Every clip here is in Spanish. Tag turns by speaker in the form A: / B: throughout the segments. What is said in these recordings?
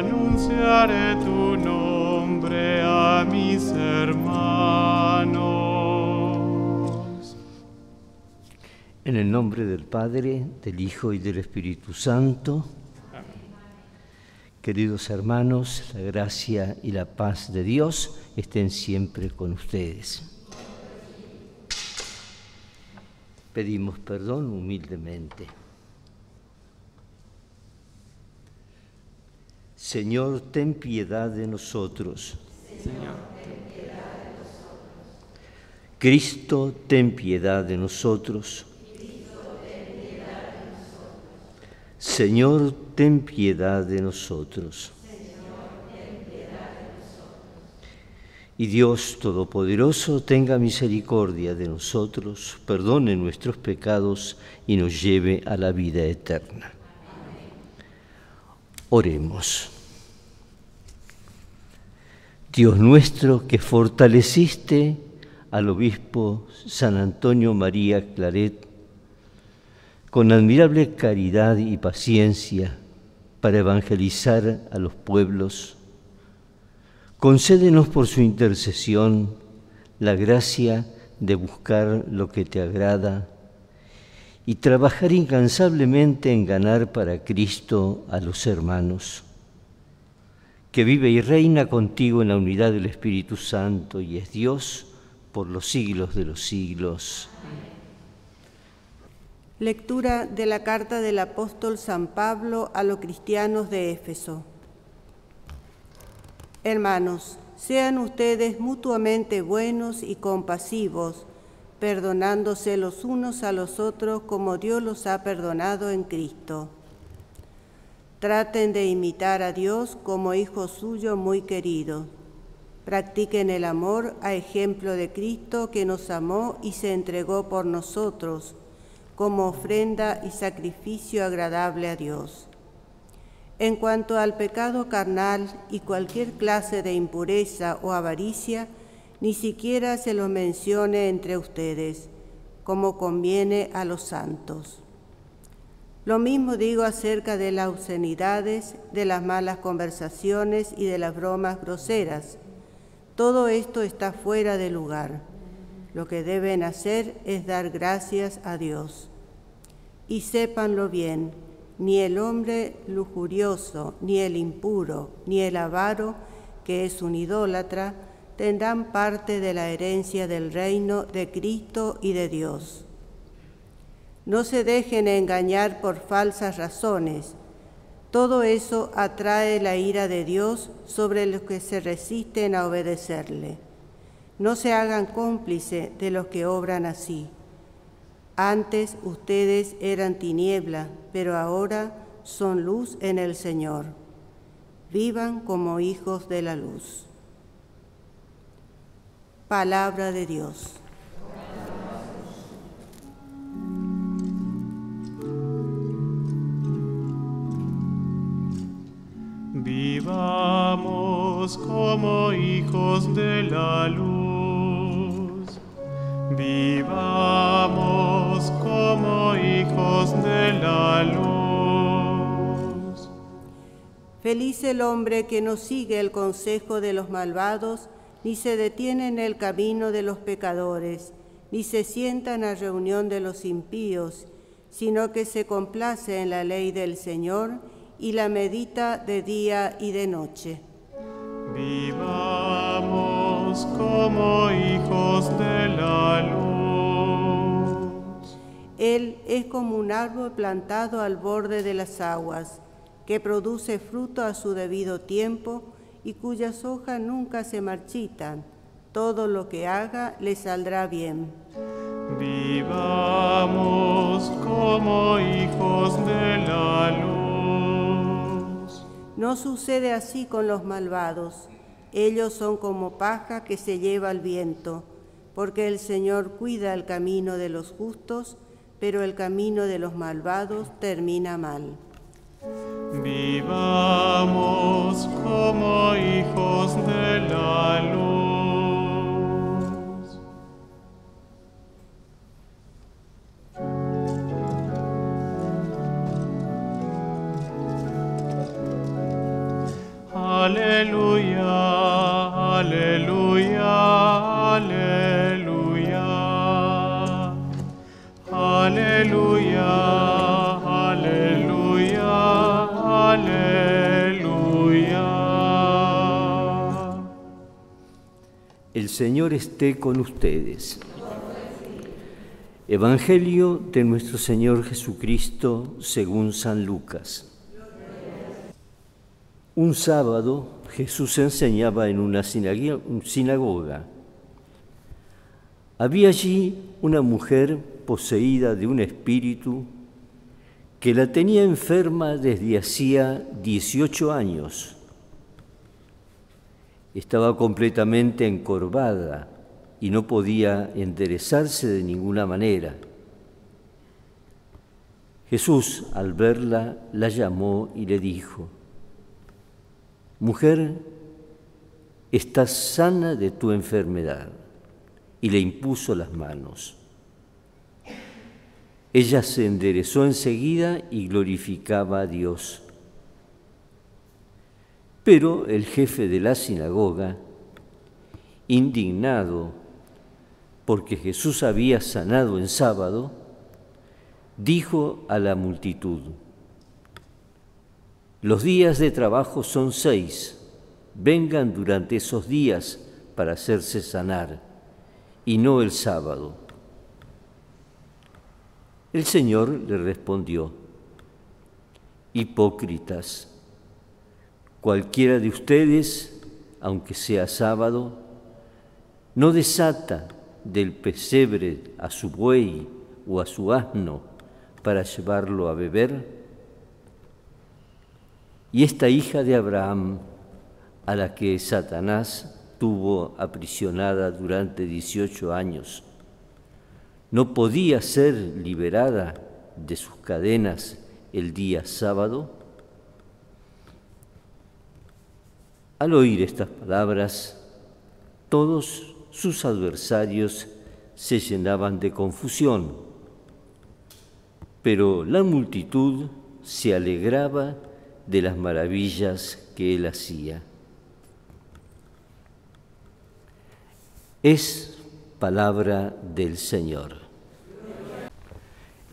A: anunciaré tu nombre a mis hermanos.
B: En el nombre del Padre, del Hijo y del Espíritu Santo. Queridos hermanos, la gracia y la paz de Dios estén siempre con ustedes. Pedimos perdón humildemente. Señor, ten piedad de nosotros.
C: Señor, ten piedad de nosotros.
B: Cristo, ten piedad de nosotros. Señor, ten piedad de nosotros. Y Dios Todopoderoso tenga misericordia de nosotros, perdone nuestros pecados y nos lleve a la vida eterna. Oremos. Dios nuestro que fortaleciste al obispo San Antonio María Claret con admirable caridad y paciencia para evangelizar a los pueblos, concédenos por su intercesión la gracia de buscar lo que te agrada y trabajar incansablemente en ganar para Cristo a los hermanos, que vive y reina contigo en la unidad del Espíritu Santo y es Dios por los siglos de los siglos.
D: Lectura de la carta del apóstol San Pablo a los cristianos de Éfeso. Hermanos, sean ustedes mutuamente buenos y compasivos, perdonándose los unos a los otros como Dios los ha perdonado en Cristo. Traten de imitar a Dios como hijo suyo muy querido. Practiquen el amor a ejemplo de Cristo que nos amó y se entregó por nosotros como ofrenda y sacrificio agradable a Dios. En cuanto al pecado carnal y cualquier clase de impureza o avaricia, ni siquiera se lo mencione entre ustedes, como conviene a los santos. Lo mismo digo acerca de las obscenidades, de las malas conversaciones y de las bromas groseras. Todo esto está fuera de lugar. Lo que deben hacer es dar gracias a Dios. Y sépanlo bien, ni el hombre lujurioso, ni el impuro, ni el avaro, que es un idólatra, tendrán parte de la herencia del reino de Cristo y de Dios. No se dejen engañar por falsas razones. Todo eso atrae la ira de Dios sobre los que se resisten a obedecerle. No se hagan cómplice de los que obran así. Antes ustedes eran tiniebla, pero ahora son luz en el Señor. Vivan como hijos de la luz. Palabra de Dios.
A: Vivamos como hijos de la luz. Vivamos como hijos de la luz.
D: Feliz el hombre que no sigue el consejo de los malvados, ni se detiene en el camino de los pecadores, ni se sienta en la reunión de los impíos, sino que se complace en la ley del Señor y la medita de día y de noche.
A: Vivamos como hijos de la luz.
D: Él es como un árbol plantado al borde de las aguas, que produce fruto a su debido tiempo y cuyas hojas nunca se marchitan. Todo lo que haga le saldrá bien.
A: Vivamos como hijos de la luz.
D: No sucede así con los malvados. Ellos son como paja que se lleva el viento. porque el Señor cuida el camino de los justos, pero el camino de los malvados termina mal.
A: Vivamos como hijos de la luz. Aleluya, aleluya, aleluya. Aleluya,
B: Señor esté con ustedes. Evangelio de nuestro Señor Jesucristo según San Lucas. Un sábado Jesús enseñaba en una sinagoga. Había allí una mujer poseída de un espíritu que la tenía enferma desde hacía 18 años. Estaba completamente encorvada y no podía enderezarse de ninguna manera. Jesús, al verla, la llamó y le dijo, Mujer, estás sana de tu enfermedad, y le impuso las manos. Ella se enderezó enseguida y glorificaba a Dios. Pero el jefe de la sinagoga, indignado porque Jesús había sanado en sábado, dijo a la multitud, los días de trabajo son seis, vengan durante esos días para hacerse sanar, y no el sábado. El Señor le respondió, hipócritas, cualquiera de ustedes, aunque sea sábado, no desata del pesebre a su buey o a su asno para llevarlo a beber? Y esta hija de Abraham, a la que Satanás tuvo aprisionada durante 18 años, no podía ser liberada de sus cadenas el día sábado? Al oír estas palabras, todos sus adversarios se llenaban de confusión, pero la multitud se alegraba de las maravillas que él hacía. Es palabra del Señor.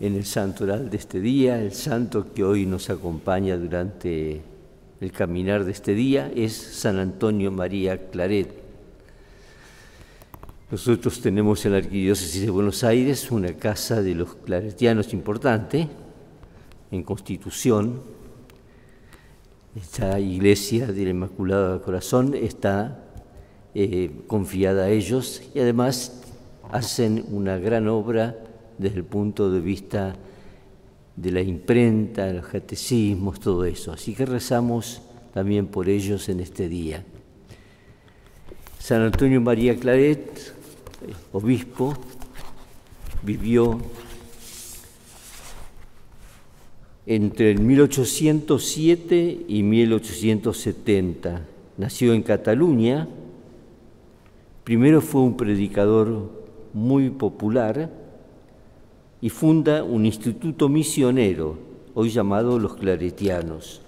B: En el santoral de este día, el santo que hoy nos acompaña durante el caminar de este día es San Antonio María Claret. Nosotros tenemos en la Arquidiócesis de Buenos Aires una casa de los claretianos importante, en Constitución, esta iglesia del Inmaculado Corazón está eh, confiada a ellos y además hacen una gran obra desde el punto de vista de la imprenta, los catecismos, todo eso. Así que rezamos también por ellos en este día. San Antonio María Claret, obispo, vivió entre el 1807 y 1870. Nació en Cataluña. Primero fue un predicador muy popular y funda un instituto misionero, hoy llamado Los Claretianos.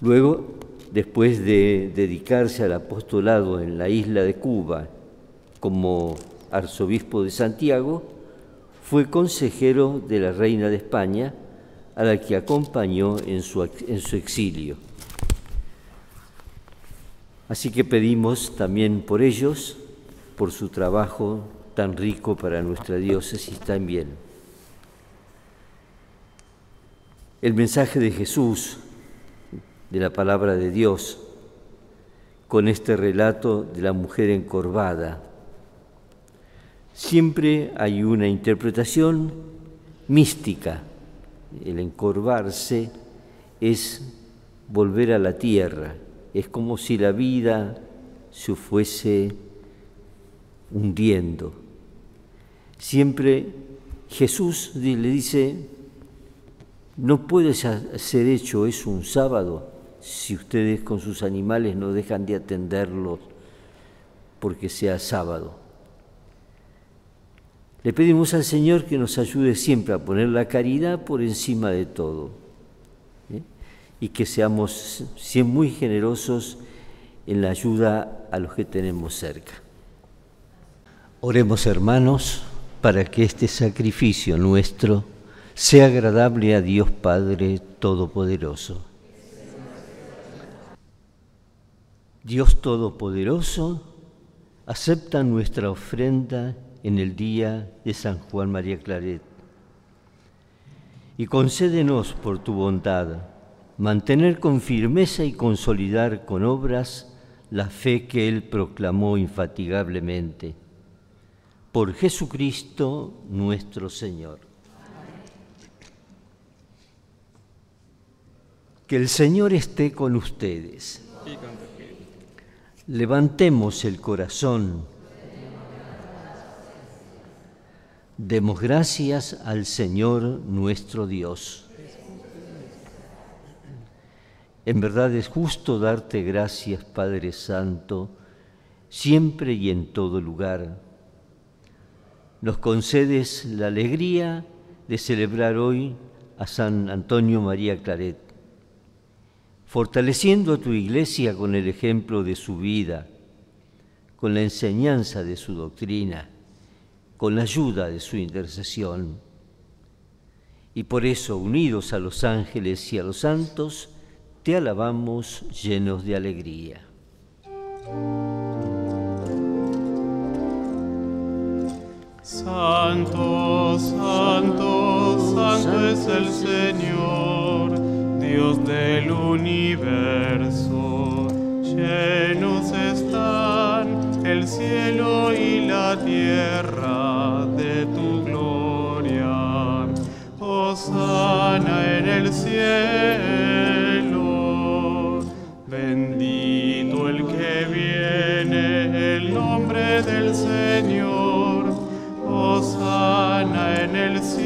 B: Luego, después de dedicarse al apostolado en la isla de Cuba como arzobispo de Santiago, fue consejero de la reina de España, a la que acompañó en su, en su exilio. Así que pedimos también por ellos, por su trabajo tan rico para nuestra diócesis también. El mensaje de Jesús, de la palabra de Dios, con este relato de la mujer encorvada, siempre hay una interpretación mística. El encorvarse es volver a la tierra, es como si la vida se fuese hundiendo. Siempre Jesús le dice, no puede ser hecho eso un sábado si ustedes con sus animales no dejan de atenderlos porque sea sábado. Le pedimos al Señor que nos ayude siempre a poner la caridad por encima de todo ¿eh? y que seamos siempre muy generosos en la ayuda a los que tenemos cerca. Oremos hermanos para que este sacrificio nuestro sea agradable a Dios Padre Todopoderoso. Dios Todopoderoso, acepta nuestra ofrenda en el día de San Juan María Claret y concédenos por tu bondad mantener con firmeza y consolidar con obras la fe que Él proclamó infatigablemente. Por Jesucristo nuestro Señor. Que el Señor esté con ustedes. Levantemos el corazón. Demos gracias al Señor nuestro Dios. En verdad es justo darte gracias, Padre Santo, siempre y en todo lugar. Nos concedes la alegría de celebrar hoy a San Antonio María Claret fortaleciendo a tu iglesia con el ejemplo de su vida, con la enseñanza de su doctrina, con la ayuda de su intercesión. Y por eso, unidos a los ángeles y a los santos, te alabamos llenos de alegría.
A: Santo, santo, santo es el Señor Dios del universo, llenos están el cielo y la tierra de tu gloria. Osana en el cielo,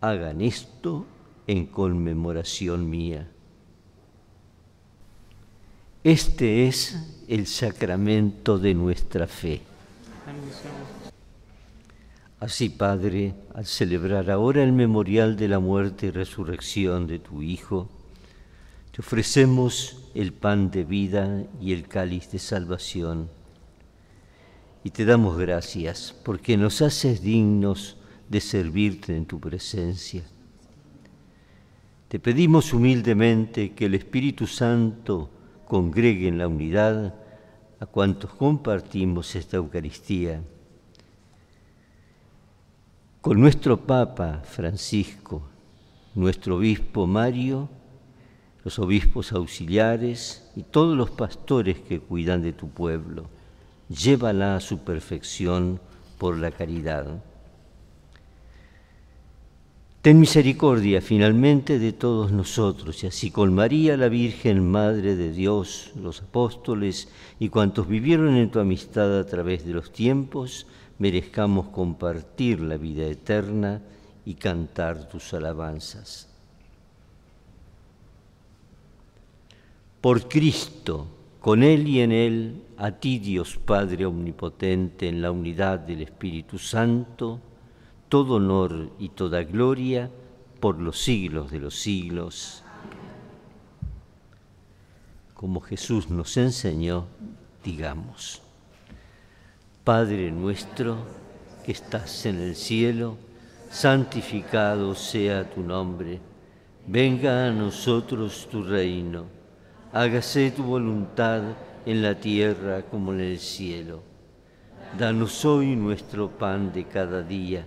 B: hagan esto en conmemoración mía. Este es el sacramento de nuestra fe. Así, Padre, al celebrar ahora el memorial de la muerte y resurrección de tu Hijo, te ofrecemos el pan de vida y el cáliz de salvación. Y te damos gracias porque nos haces dignos de servirte en tu presencia. Te pedimos humildemente que el Espíritu Santo congregue en la unidad a cuantos compartimos esta Eucaristía. Con nuestro Papa Francisco, nuestro obispo Mario, los obispos auxiliares y todos los pastores que cuidan de tu pueblo llévala a su perfección por la caridad. Ten misericordia finalmente de todos nosotros, y así con María la Virgen, Madre de Dios, los apóstoles y cuantos vivieron en tu amistad a través de los tiempos, merezcamos compartir la vida eterna y cantar tus alabanzas. Por Cristo, con Él y en Él, a ti Dios Padre Omnipotente, en la unidad del Espíritu Santo, todo honor y toda gloria por los siglos de los siglos. Como Jesús nos enseñó, digamos, Padre nuestro que estás en el cielo, santificado sea tu nombre, venga a nosotros tu reino, hágase tu voluntad en la tierra como en el cielo. Danos hoy nuestro pan de cada día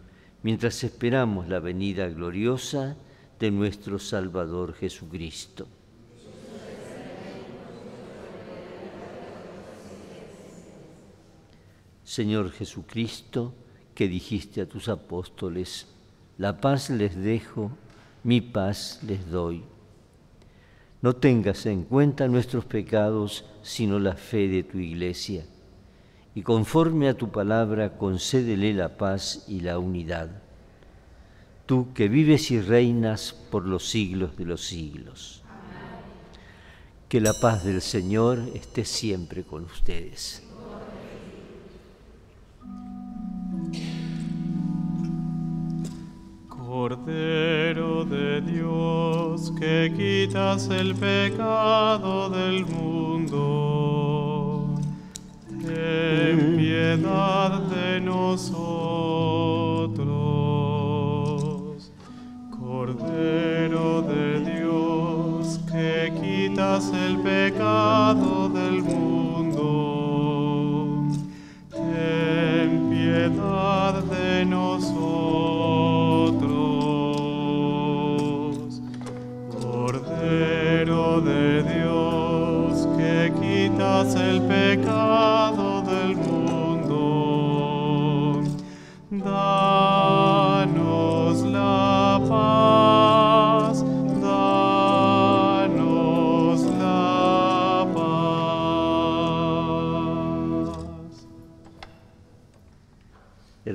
B: mientras esperamos la venida gloriosa de nuestro Salvador Jesucristo. Señor Jesucristo, que dijiste a tus apóstoles, la paz les dejo, mi paz les doy. No tengas en cuenta nuestros pecados, sino la fe de tu iglesia y conforme a tu palabra concédele la paz y la unidad. Tú que vives y reinas por los siglos de los siglos. Que la paz del Señor esté siempre con ustedes.
A: Cordero de Dios, que quitas el pecado del mundo piedad de nosotros.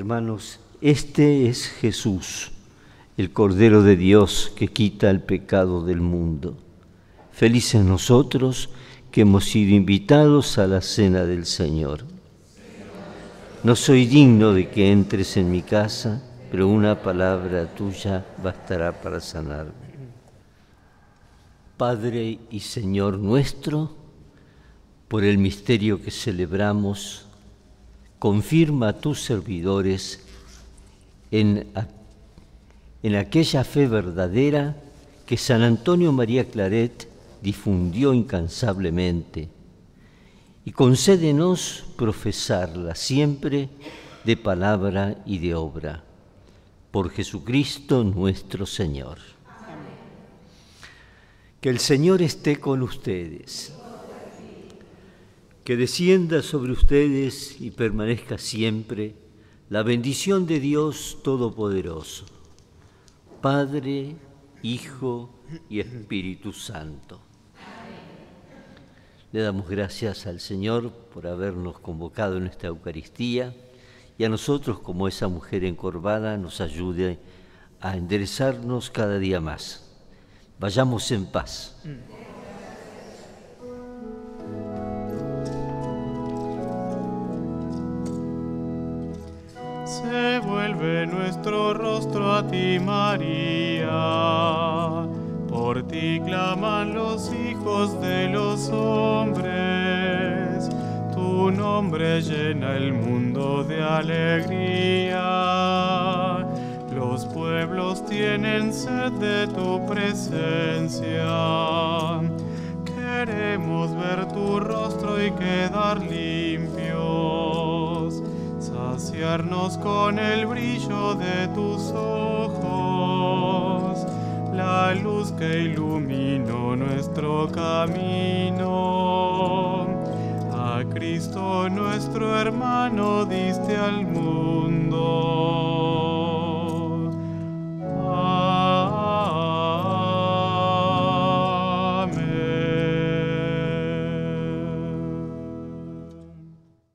B: Hermanos, este es Jesús, el Cordero de Dios que quita el pecado del mundo. Felices nosotros que hemos sido invitados a la cena del Señor. No soy digno de que entres en mi casa, pero una palabra tuya bastará para sanarme. Padre y Señor nuestro, por el misterio que celebramos, confirma a tus servidores en, en aquella fe verdadera que San Antonio María Claret difundió incansablemente y concédenos profesarla siempre de palabra y de obra. Por Jesucristo nuestro Señor. Que el Señor esté con ustedes que descienda sobre ustedes y permanezca siempre la bendición de Dios Todopoderoso, Padre, Hijo y Espíritu Santo. Le damos gracias al Señor por habernos convocado en esta Eucaristía y a nosotros como esa mujer encorvada nos ayude a enderezarnos cada día más. Vayamos en paz.
A: Ti, María. Por ti claman los hijos de los hombres, tu nombre llena el mundo de alegría. Los pueblos tienen sed de tu presencia. Queremos ver tu rostro y quedar limpios, saciarnos con el brillo de tus ojos, la luz que iluminó nuestro camino. A Cristo nuestro hermano diste al mundo.